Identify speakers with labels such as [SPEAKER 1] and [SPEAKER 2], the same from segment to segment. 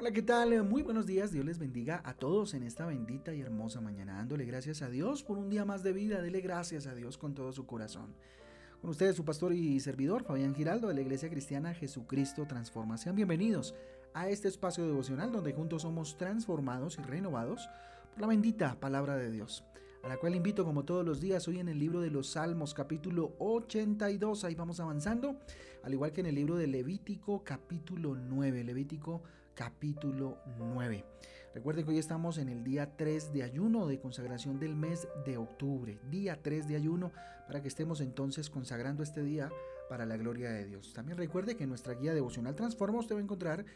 [SPEAKER 1] Hola, ¿qué tal? Muy buenos días. Dios les bendiga a todos en esta bendita y hermosa mañana. Dándole gracias a Dios por un día más de vida. Dele gracias a Dios con todo su corazón. Con ustedes su pastor y servidor, Fabián Giraldo, de la Iglesia Cristiana Jesucristo Transforma. Sean bienvenidos a este espacio devocional donde juntos somos transformados y renovados por la bendita palabra de Dios a la cual invito como todos los días hoy en el libro de los Salmos capítulo 82, ahí vamos avanzando, al igual que en el libro de Levítico capítulo 9, Levítico capítulo 9. Recuerden que hoy estamos en el día 3 de ayuno de consagración del mes de octubre, día 3 de ayuno, para que estemos entonces consagrando este día para la gloria de Dios. También recuerde que en nuestra guía devocional Transforma usted va a encontrar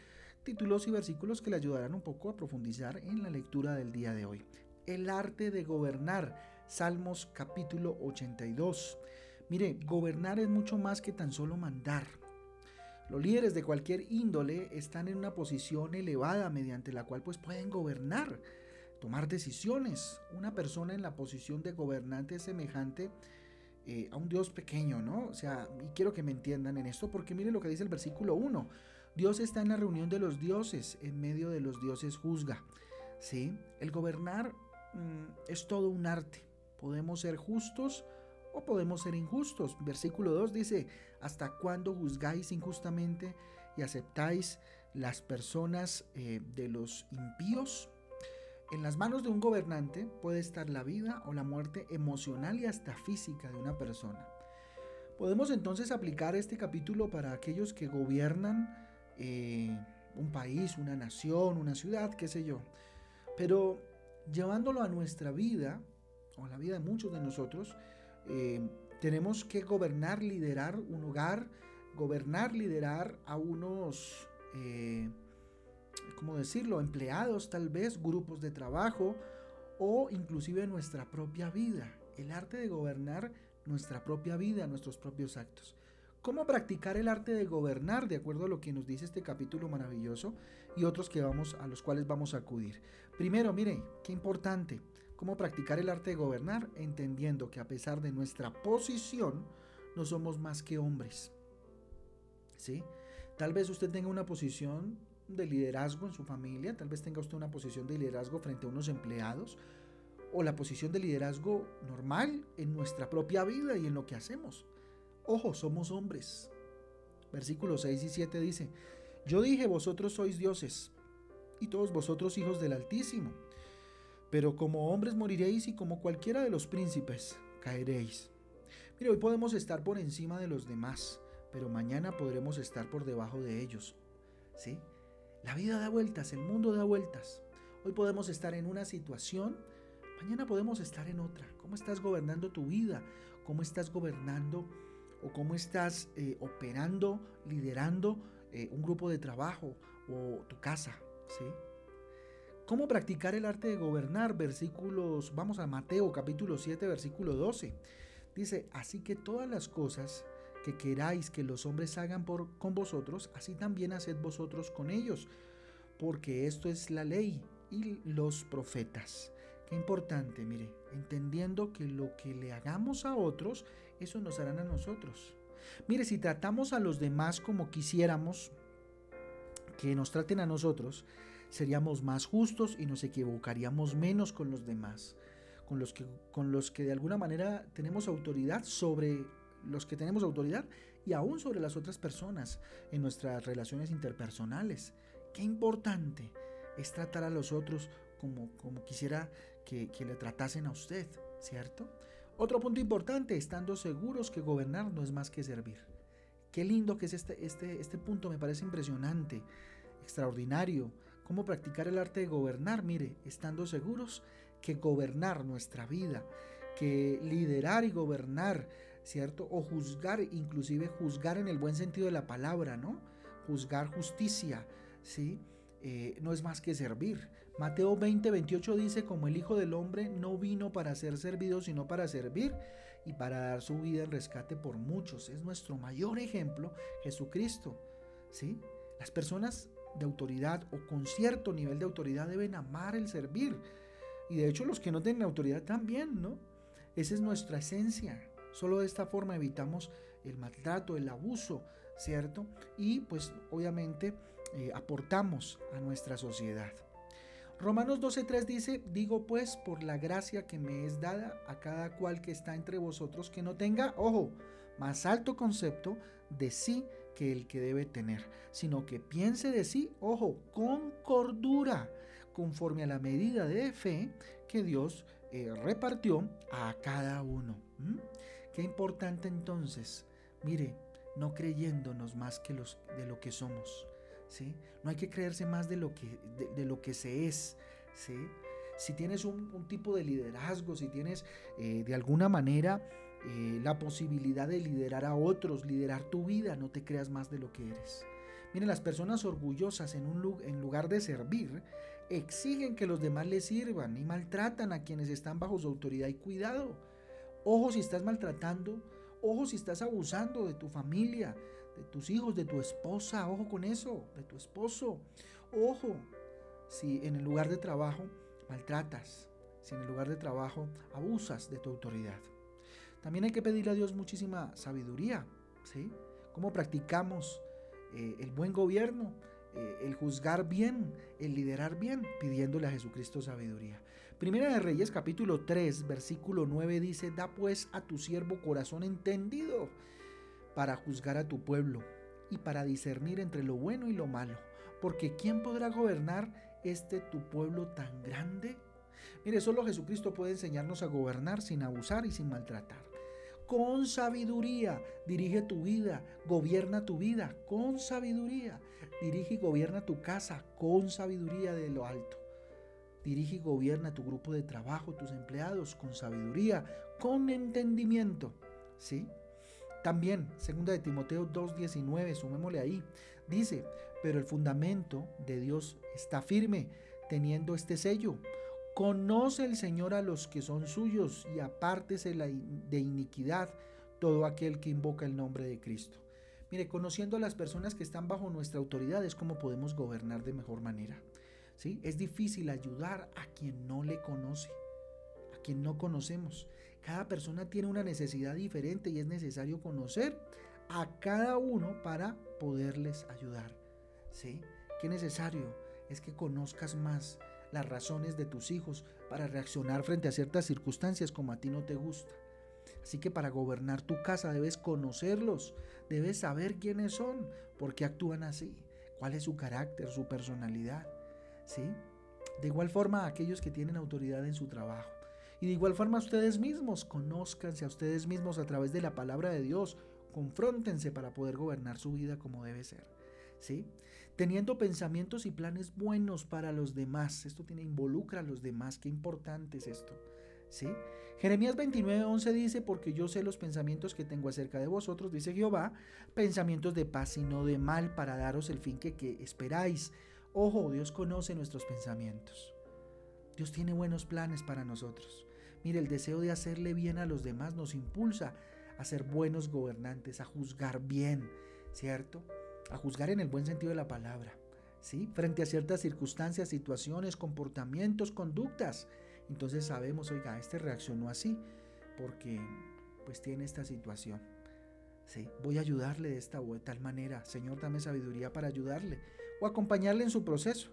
[SPEAKER 1] títulos y versículos que le ayudarán un poco a profundizar en la lectura del día de hoy el arte de gobernar. Salmos capítulo 82. Mire, gobernar es mucho más que tan solo mandar. Los líderes de cualquier índole están en una posición elevada mediante la cual pues pueden gobernar, tomar decisiones. Una persona en la posición de gobernante es semejante eh, a un Dios pequeño, ¿no? O sea, y quiero que me entiendan en esto porque mire lo que dice el versículo 1. Dios está en la reunión de los dioses, en medio de los dioses juzga. ¿Sí? El gobernar Mm, es todo un arte. Podemos ser justos o podemos ser injustos. Versículo 2 dice, ¿hasta cuándo juzgáis injustamente y aceptáis las personas eh, de los impíos? En las manos de un gobernante puede estar la vida o la muerte emocional y hasta física de una persona. Podemos entonces aplicar este capítulo para aquellos que gobiernan eh, un país, una nación, una ciudad, qué sé yo. Pero llevándolo a nuestra vida, o a la vida de muchos de nosotros, eh, tenemos que gobernar, liderar un hogar, gobernar, liderar a unos, eh, ¿cómo decirlo?, empleados tal vez, grupos de trabajo o inclusive nuestra propia vida. El arte de gobernar nuestra propia vida, nuestros propios actos. ¿Cómo practicar el arte de gobernar de acuerdo a lo que nos dice este capítulo maravilloso y otros que vamos a los cuales vamos a acudir? Primero, mire, qué importante, cómo practicar el arte de gobernar entendiendo que a pesar de nuestra posición no somos más que hombres. ¿Sí? Tal vez usted tenga una posición de liderazgo en su familia, tal vez tenga usted una posición de liderazgo frente a unos empleados o la posición de liderazgo normal en nuestra propia vida y en lo que hacemos. Ojo, somos hombres. Versículos 6 y 7 dice, yo dije, vosotros sois dioses, y todos vosotros hijos del Altísimo, pero como hombres moriréis y como cualquiera de los príncipes caeréis. Mire, hoy podemos estar por encima de los demás, pero mañana podremos estar por debajo de ellos. ¿Sí? La vida da vueltas, el mundo da vueltas. Hoy podemos estar en una situación, mañana podemos estar en otra. ¿Cómo estás gobernando tu vida? ¿Cómo estás gobernando o cómo estás eh, operando, liderando eh, un grupo de trabajo o tu casa, ¿sí? ¿Cómo practicar el arte de gobernar? Versículos, vamos a Mateo capítulo 7, versículo 12. Dice, así que todas las cosas que queráis que los hombres hagan por, con vosotros, así también haced vosotros con ellos, porque esto es la ley y los profetas. Qué importante, mire, entendiendo que lo que le hagamos a otros, eso nos harán a nosotros. Mire, si tratamos a los demás como quisiéramos que nos traten a nosotros, seríamos más justos y nos equivocaríamos menos con los demás, con los que, con los que de alguna manera tenemos autoridad sobre los que tenemos autoridad y aún sobre las otras personas en nuestras relaciones interpersonales. Qué importante es tratar a los otros como, como quisiera que, le tratasen a usted, ¿cierto? Otro punto importante, estando seguros que gobernar no es más que servir. Qué lindo que es este, este, este punto, me parece impresionante, extraordinario. Cómo practicar el arte de gobernar, mire, estando seguros que gobernar nuestra vida, que liderar y gobernar, ¿cierto? O juzgar, inclusive juzgar en el buen sentido de la palabra, ¿no? Juzgar justicia, ¿sí? Eh, no es más que servir. Mateo 20, 28 dice, como el Hijo del Hombre no vino para ser servido, sino para servir y para dar su vida en rescate por muchos. Es nuestro mayor ejemplo, Jesucristo. ¿sí? Las personas de autoridad o con cierto nivel de autoridad deben amar el servir. Y de hecho los que no tienen autoridad también, ¿no? Esa es nuestra esencia. Solo de esta forma evitamos el maltrato, el abuso, ¿cierto? Y pues obviamente eh, aportamos a nuestra sociedad. Romanos 12.3 dice, digo pues por la gracia que me es dada a cada cual que está entre vosotros que no tenga, ojo, más alto concepto de sí que el que debe tener, sino que piense de sí, ojo, con cordura, conforme a la medida de fe que Dios eh, repartió a cada uno. Qué importante entonces, mire, no creyéndonos más que los, de lo que somos. ¿sí? No hay que creerse más de lo que, de, lo que se es. ¿sí? Si tienes un, tipo de liderazgo, si tienes eh, de alguna manera eh, la posibilidad de liderar a otros, liderar tu vida, no te creas más de lo que eres. Miren, las personas orgullosas en, un, en lugar de servir, exigen que los demás les sirvan y maltratan a quienes están bajo su autoridad y cuidado. Ojo si estás maltratando, ojo si estás abusando de tu familia, de tus hijos, de tu esposa, ojo con eso, de tu esposo. Ojo si en el lugar de trabajo maltratas, si en el lugar de trabajo abusas de tu autoridad. También hay que pedirle a Dios muchísima sabiduría, ¿sí? ¿Cómo practicamos eh, el buen gobierno? Eh, el juzgar bien, el liderar bien, pidiéndole a Jesucristo sabiduría. Primera de Reyes capítulo 3, versículo 9 dice, da pues a tu siervo corazón entendido para juzgar a tu pueblo y para discernir entre lo bueno y lo malo, porque ¿quién podrá gobernar este tu pueblo tan grande? Mire, solo Jesucristo puede enseñarnos a gobernar sin abusar y sin maltratar. Con sabiduría dirige tu vida, gobierna tu vida, con sabiduría. Dirige y gobierna tu casa, con sabiduría de lo alto. Dirige y gobierna tu grupo de trabajo, tus empleados, con sabiduría, con entendimiento. ¿Sí? También, segunda de Timoteo 2.19, sumémosle ahí, dice, pero el fundamento de Dios está firme, teniendo este sello. Conoce el Señor a los que son suyos y apártese de iniquidad todo aquel que invoca el nombre de Cristo. Mire, conociendo a las personas que están bajo nuestra autoridad es como podemos gobernar de mejor manera. ¿sí? Es difícil ayudar a quien no le conoce, a quien no conocemos. Cada persona tiene una necesidad diferente y es necesario conocer a cada uno para poderles ayudar. ¿Sí? Qué necesario es que conozcas más las razones de tus hijos para reaccionar frente a ciertas circunstancias como a ti no te gusta. Así que para gobernar tu casa debes conocerlos, debes saber quiénes son, por qué actúan así, cuál es su carácter, su personalidad. ¿Sí? De igual forma, aquellos que tienen autoridad en su trabajo. Y de igual forma ustedes mismos, conózcanse a ustedes mismos a través de la palabra de Dios, confróntense para poder gobernar su vida como debe ser. ¿Sí? Teniendo pensamientos y planes buenos para los demás. Esto tiene involucra a los demás, qué importante es esto. ¿Sí? Jeremías 29:11 dice, porque yo sé los pensamientos que tengo acerca de vosotros, dice Jehová, pensamientos de paz y no de mal para daros el fin que, que esperáis. Ojo, Dios conoce nuestros pensamientos. Dios tiene buenos planes para nosotros. Mire, el deseo de hacerle bien a los demás nos impulsa a ser buenos gobernantes, a juzgar bien, ¿cierto? A juzgar en el buen sentido de la palabra, ¿sí? Frente a ciertas circunstancias, situaciones, comportamientos, conductas. Entonces sabemos, oiga, este reaccionó así porque pues tiene esta situación. ¿sí? Voy a ayudarle de esta o de tal manera. Señor, dame sabiduría para ayudarle o acompañarle en su proceso.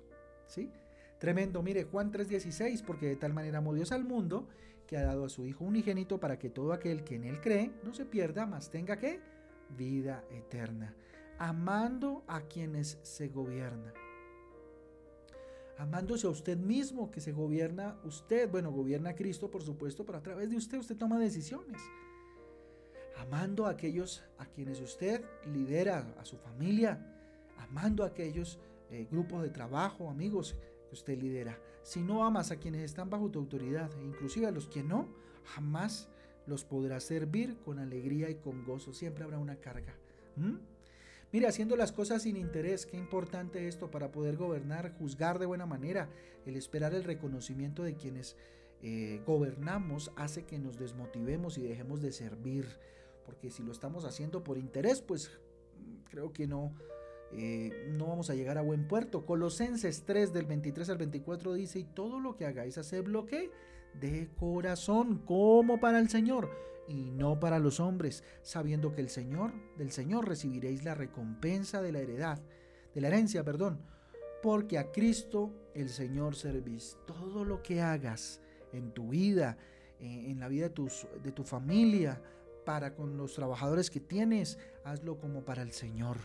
[SPEAKER 1] ¿sí? Tremendo, mire Juan 3:16, porque de tal manera amó Dios al mundo que ha dado a su Hijo unigénito para que todo aquel que en él cree no se pierda, mas tenga que vida eterna, amando a quienes se gobierna. Amándose a usted mismo, que se gobierna usted, bueno, gobierna Cristo, por supuesto, pero a través de usted usted toma decisiones. Amando a aquellos a quienes usted lidera, a su familia, amando a aquellos eh, grupos de trabajo, amigos, usted lidera. Si no amas a quienes están bajo tu autoridad, e inclusive a los que no, jamás los podrás servir con alegría y con gozo. Siempre habrá una carga. Mire, haciendo las cosas sin interés, qué importante esto para poder gobernar, juzgar de buena manera. El esperar el reconocimiento de quienes eh, gobernamos hace que nos desmotivemos y dejemos de servir. Porque si lo estamos haciendo por interés, pues creo que no, eh, no vamos a llegar a buen puerto. Colosenses 3 del 23 al 24 dice, y todo lo que hagáis, hacedlo que de corazón, como para el Señor, y no para los hombres, sabiendo que el Señor, del Señor recibiréis la recompensa de la heredad. de la herencia, perdón, porque a Cristo el Señor servís. Todo lo que hagas en tu vida, en la vida de, de tu familia, para con los trabajadores que tienes, hazlo como para el Señor,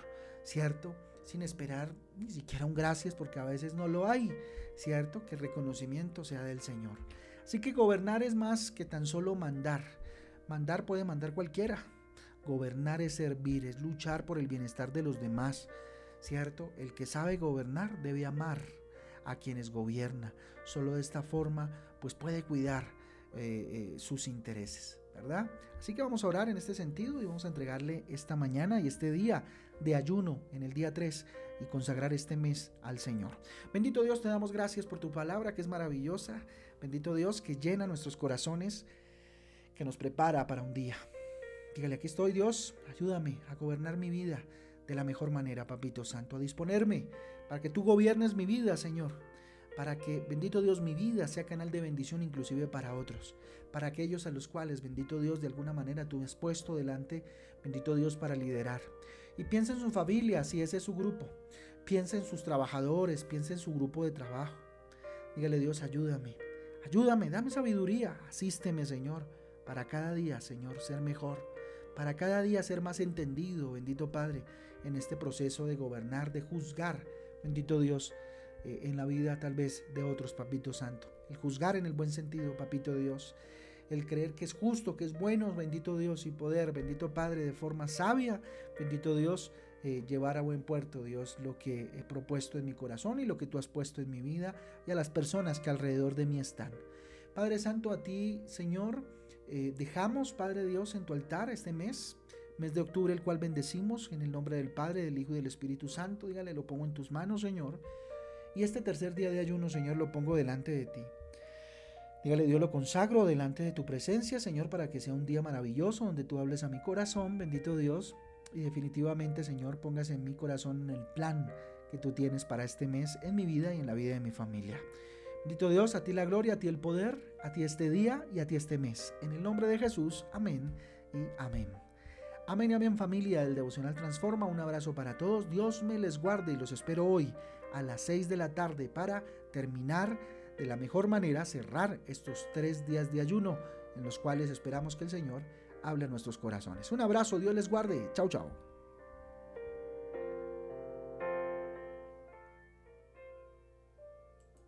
[SPEAKER 1] ¿cierto? Sin esperar ni siquiera un gracias, porque a veces no lo hay, ¿cierto? Que el reconocimiento sea del Señor. Así que gobernar es más que tan solo mandar. Mandar puede mandar cualquiera. Gobernar es servir, es luchar por el bienestar de los demás, ¿cierto? El que sabe gobernar debe amar a quienes gobierna. Solo de esta forma, pues puede cuidar eh, eh, sus intereses, ¿verdad? Así que vamos a orar en este sentido y vamos a entregarle esta mañana y este día de ayuno en el día 3 y consagrar este mes al Señor. Bendito Dios, te damos gracias por tu palabra que es maravillosa. Bendito Dios que llena nuestros corazones, que nos prepara para un día. Dígale, aquí estoy Dios, ayúdame a gobernar mi vida de la mejor manera, Papito Santo, a disponerme para que tú gobiernes mi vida, Señor, para que, bendito Dios, mi vida sea canal de bendición inclusive para otros, para aquellos a los cuales, bendito Dios, de alguna manera tú has puesto delante, bendito Dios, para liderar. Y piensa en su familia, si ese es su grupo. Piensa en sus trabajadores, piensa en su grupo de trabajo. Dígale Dios, ayúdame, ayúdame, dame sabiduría, asísteme, Señor, para cada día, Señor, ser mejor, para cada día ser más entendido, bendito Padre, en este proceso de gobernar, de juzgar, bendito Dios, eh, en la vida tal vez de otros, Papito Santo. El juzgar en el buen sentido, Papito Dios. El creer que es justo, que es bueno, bendito Dios, y poder, bendito Padre, de forma sabia, bendito Dios, eh, llevar a buen puerto, Dios, lo que he propuesto en mi corazón y lo que tú has puesto en mi vida y a las personas que alrededor de mí están. Padre Santo, a ti, Señor, eh, dejamos, Padre Dios, en tu altar este mes mes de octubre, el cual bendecimos en el nombre del Padre, del Hijo y del Espíritu Santo. Dígale, lo pongo en tus manos, Señor. Y este tercer día de ayuno, Señor, lo pongo delante de ti. Dígale, Dios lo consagro delante de tu presencia, Señor, para que sea un día maravilloso donde tú hables a mi corazón, bendito Dios. Y definitivamente, Señor, pongas en mi corazón el plan que tú tienes para este mes en mi vida y en la vida de mi familia. Bendito Dios, a ti la gloria, a ti el poder, a ti este día y a ti este mes. En el nombre de Jesús, amén y amén. Amén y amén familia del Devocional Transforma. Un abrazo para todos. Dios me les guarde y los espero hoy a las 6 de la tarde para terminar de la mejor manera, cerrar estos tres días de ayuno en los cuales esperamos que el Señor hable a nuestros corazones. Un abrazo, Dios les guarde. Chao, chao.